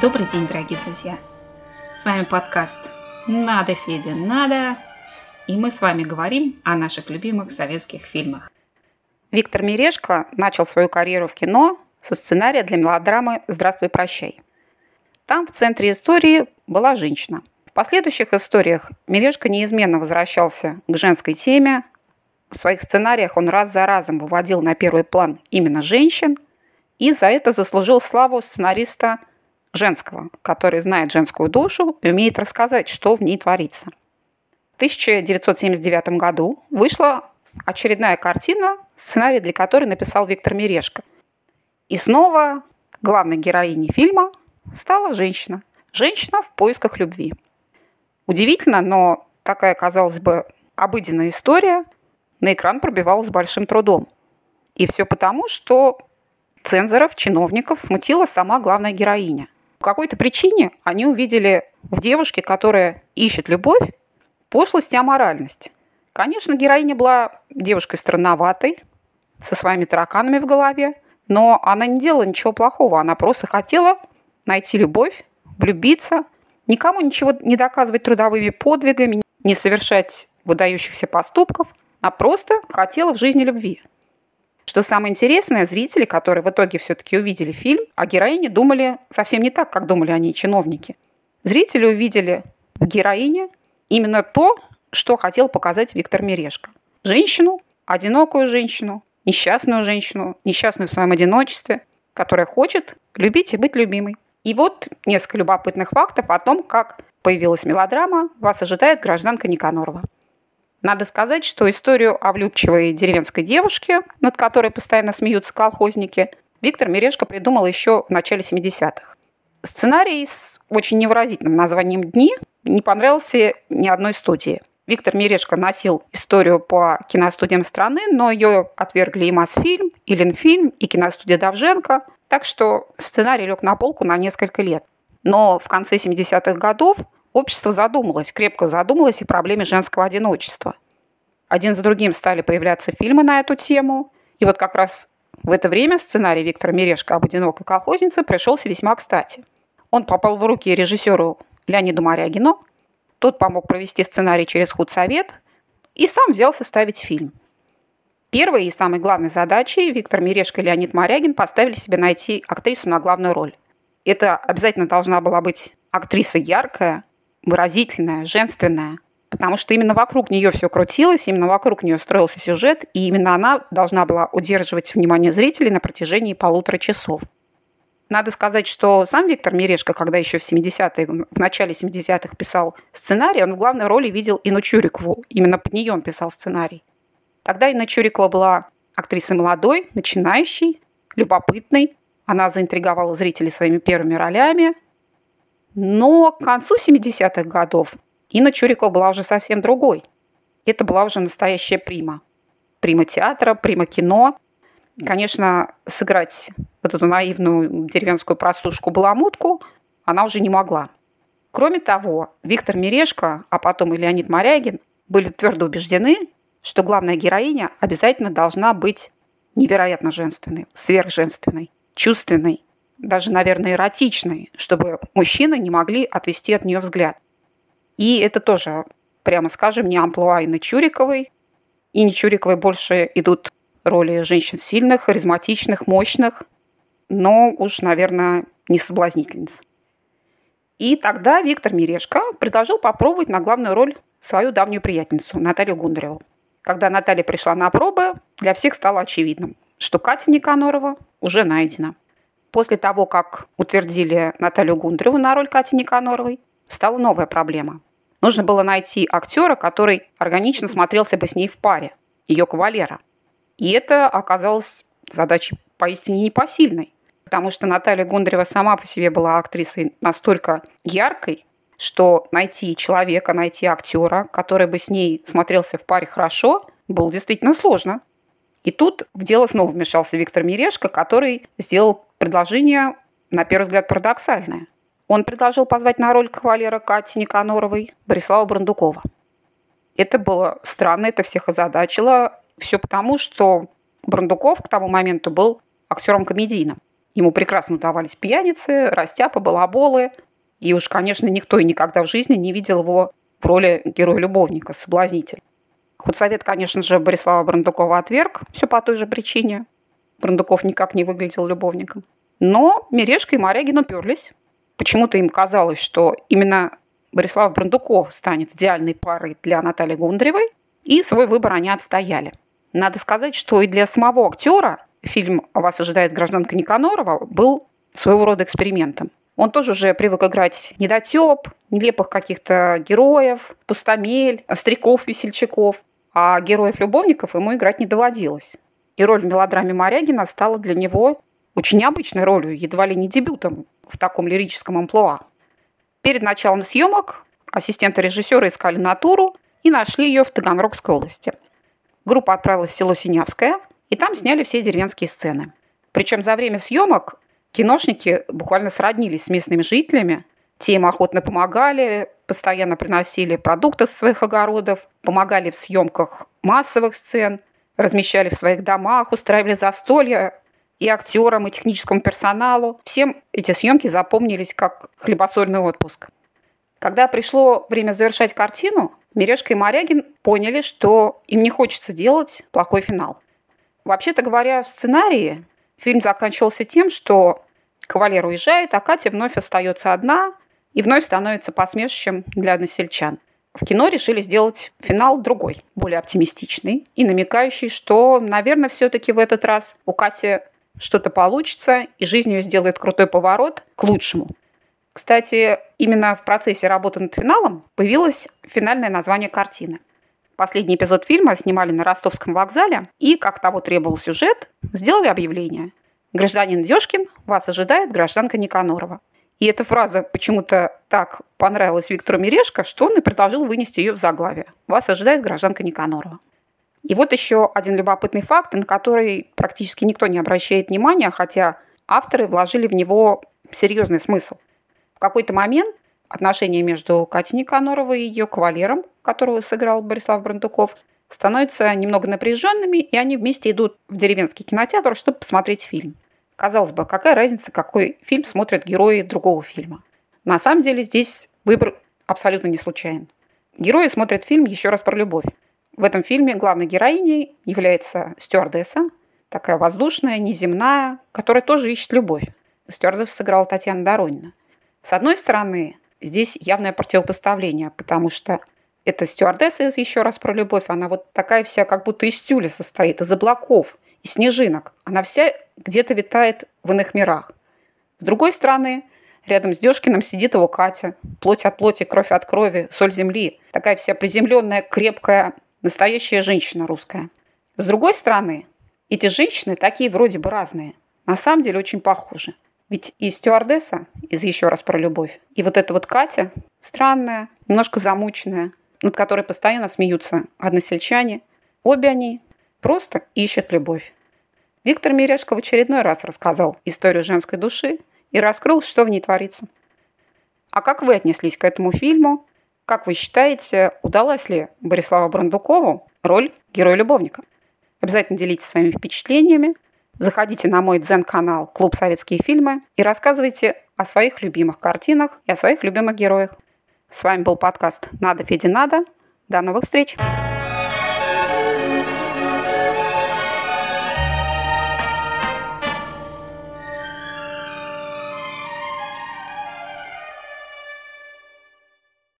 Добрый день, дорогие друзья! С вами подкаст «Надо, Федя, надо!» И мы с вами говорим о наших любимых советских фильмах. Виктор Мирешко начал свою карьеру в кино со сценария для мелодрамы «Здравствуй, прощай». Там в центре истории была женщина. В последующих историях Мирешко неизменно возвращался к женской теме. В своих сценариях он раз за разом выводил на первый план именно женщин и за это заслужил славу сценариста женского, который знает женскую душу и умеет рассказать, что в ней творится. В 1979 году вышла очередная картина, сценарий для которой написал Виктор Мирешко. И снова главной героиней фильма стала женщина. Женщина в поисках любви. Удивительно, но такая, казалось бы, обыденная история на экран пробивалась с большим трудом. И все потому, что цензоров, чиновников смутила сама главная героиня – по какой-то причине они увидели в девушке, которая ищет любовь, пошлость и аморальность. Конечно, героиня была девушкой странноватой, со своими тараканами в голове, но она не делала ничего плохого, она просто хотела найти любовь, влюбиться, никому ничего не доказывать трудовыми подвигами, не совершать выдающихся поступков, а просто хотела в жизни любви. Что самое интересное, зрители, которые в итоге все-таки увидели фильм, о героине думали совсем не так, как думали они, чиновники. Зрители увидели в героине именно то, что хотел показать Виктор Мирешко. Женщину, одинокую женщину, несчастную женщину, несчастную в своем одиночестве, которая хочет любить и быть любимой. И вот несколько любопытных фактов о том, как появилась мелодрама «Вас ожидает гражданка Никанорова». Надо сказать, что историю о влюбчивой деревенской девушке, над которой постоянно смеются колхозники, Виктор Мирешко придумал еще в начале 70-х. Сценарий с очень невыразительным названием «Дни» не понравился ни одной студии. Виктор Мирешко носил историю по киностудиям страны, но ее отвергли и Мосфильм, и Ленфильм, и киностудия Давженко, так что сценарий лег на полку на несколько лет. Но в конце 70-х годов Общество задумалось, крепко задумалось о проблеме женского одиночества. Один за другим стали появляться фильмы на эту тему. И вот как раз в это время сценарий Виктора Мирешко об одинокой колхознице пришелся весьма кстати. Он попал в руки режиссеру Леониду Марягину. Тот помог провести сценарий через худсовет и сам взялся ставить фильм. Первой и самой главной задачей Виктор Мирешко и Леонид Морягин поставили себе найти актрису на главную роль. Это обязательно должна была быть актриса яркая, выразительная, женственная, потому что именно вокруг нее все крутилось, именно вокруг нее строился сюжет, и именно она должна была удерживать внимание зрителей на протяжении полутора часов. Надо сказать, что сам Виктор Мирешко, когда еще в 70-е, в начале 70-х писал сценарий, он в главной роли видел Инну Чурикову. Именно под нее он писал сценарий. Тогда Инна Чурикова была актрисой молодой, начинающей, любопытной. Она заинтриговала зрителей своими первыми ролями – но к концу 70-х годов Инна Чурикова была уже совсем другой. Это была уже настоящая прима. Прима театра, прима кино. Конечно, сыграть вот эту наивную деревенскую простушку-баламутку она уже не могла. Кроме того, Виктор Мирешко, а потом и Леонид Морягин были твердо убеждены, что главная героиня обязательно должна быть невероятно женственной, сверхженственной, чувственной, даже, наверное, эротичной, чтобы мужчины не могли отвести от нее взгляд. И это тоже, прямо скажем, не амплуа Инны Чуриковой. И не Чуриковой больше идут роли женщин сильных, харизматичных, мощных, но уж, наверное, не соблазнительниц. И тогда Виктор Мирешко предложил попробовать на главную роль свою давнюю приятельницу Наталью Гундареву. Когда Наталья пришла на пробы, для всех стало очевидным, что Катя Никанорова уже найдена. После того, как утвердили Наталью Гундреву на роль Кати Никаноровой, стала новая проблема. Нужно было найти актера, который органично смотрелся бы с ней в паре, ее кавалера. И это оказалось задачей поистине непосильной, потому что Наталья Гундарева сама по себе была актрисой настолько яркой, что найти человека, найти актера, который бы с ней смотрелся в паре хорошо, было действительно сложно. И тут в дело снова вмешался Виктор Мирешко, который сделал предложение, на первый взгляд, парадоксальное. Он предложил позвать на роль кавалера Кати Никаноровой Борислава Брандукова. Это было странно, это всех озадачило. Все потому, что Брандуков к тому моменту был актером комедийным. Ему прекрасно удавались пьяницы, растяпы, балаболы. И уж, конечно, никто и никогда в жизни не видел его в роли героя-любовника, соблазнителя. Худсовет, конечно же, Борислава Брандукова отверг, все по той же причине. Брандуков никак не выглядел любовником. Но Мережка и Морягин уперлись. Почему-то им казалось, что именно Борислав Брандуков станет идеальной парой для Натальи Гундаревой, и свой выбор они отстояли. Надо сказать, что и для самого актера фильм «Вас ожидает гражданка Никанорова» был своего рода экспериментом. Он тоже уже привык играть недотеп, нелепых каких-то героев, пустомель, стариков-весельчаков, а героев-любовников ему играть не доводилось. И роль в мелодраме Морягина стала для него очень необычной ролью, едва ли не дебютом в таком лирическом амплуа. Перед началом съемок ассистенты режиссера искали натуру и нашли ее в Таганрогской области. Группа отправилась в село Синявское, и там сняли все деревенские сцены. Причем за время съемок киношники буквально сроднились с местными жителями. Те им охотно помогали, постоянно приносили продукты с своих огородов, помогали в съемках массовых сцен, размещали в своих домах, устраивали застолья и актерам, и техническому персоналу. Всем эти съемки запомнились как хлебосольный отпуск. Когда пришло время завершать картину, Мережка и Морягин поняли, что им не хочется делать плохой финал. Вообще-то говоря, в сценарии фильм заканчивался тем, что кавалер уезжает, а Катя вновь остается одна и вновь становится посмешищем для односельчан. В кино решили сделать финал другой, более оптимистичный и намекающий, что, наверное, все-таки в этот раз у Кати что-то получится, и жизнь ее сделает крутой поворот к лучшему. Кстати, именно в процессе работы над финалом появилось финальное название картины. Последний эпизод фильма снимали на ростовском вокзале, и, как того требовал сюжет, сделали объявление. «Гражданин Дёшкин, вас ожидает гражданка Никанорова». И эта фраза почему-то так понравилась Виктору Мирешко, что он и предложил вынести ее в заглавие. «Вас ожидает гражданка Никанорова». И вот еще один любопытный факт, на который практически никто не обращает внимания, хотя авторы вложили в него серьезный смысл – в какой-то момент отношения между Катей Никаноровой и ее кавалером, которого сыграл Борислав Брандуков, становятся немного напряженными, и они вместе идут в деревенский кинотеатр, чтобы посмотреть фильм. Казалось бы, какая разница, какой фильм смотрят герои другого фильма. На самом деле здесь выбор абсолютно не случайен. Герои смотрят фильм еще раз про любовь. В этом фильме главной героиней является стюардесса, такая воздушная, неземная, которая тоже ищет любовь. Стюардессу сыграла Татьяна Доронина. С одной стороны, здесь явное противопоставление, потому что эта стюардесса «Еще раз про любовь», она вот такая вся, как будто из тюля состоит, из облаков, из снежинок. Она вся где-то витает в иных мирах. С другой стороны, рядом с Дёшкиным сидит его Катя. Плоть от плоти, кровь от крови, соль земли. Такая вся приземленная, крепкая, настоящая женщина русская. С другой стороны, эти женщины такие вроде бы разные. На самом деле очень похожи. Ведь и стюардесса из «Еще раз про любовь», и вот эта вот Катя, странная, немножко замученная, над которой постоянно смеются односельчане, обе они просто ищут любовь. Виктор Мирешко в очередной раз рассказал историю женской души и раскрыл, что в ней творится. А как вы отнеслись к этому фильму? Как вы считаете, удалась ли Бориславу Брандукову роль героя-любовника? Обязательно делитесь своими впечатлениями – Заходите на мой дзен-канал «Клуб Советские фильмы» и рассказывайте о своих любимых картинах и о своих любимых героях. С вами был подкаст «Надо, Феди, надо». До новых встреч!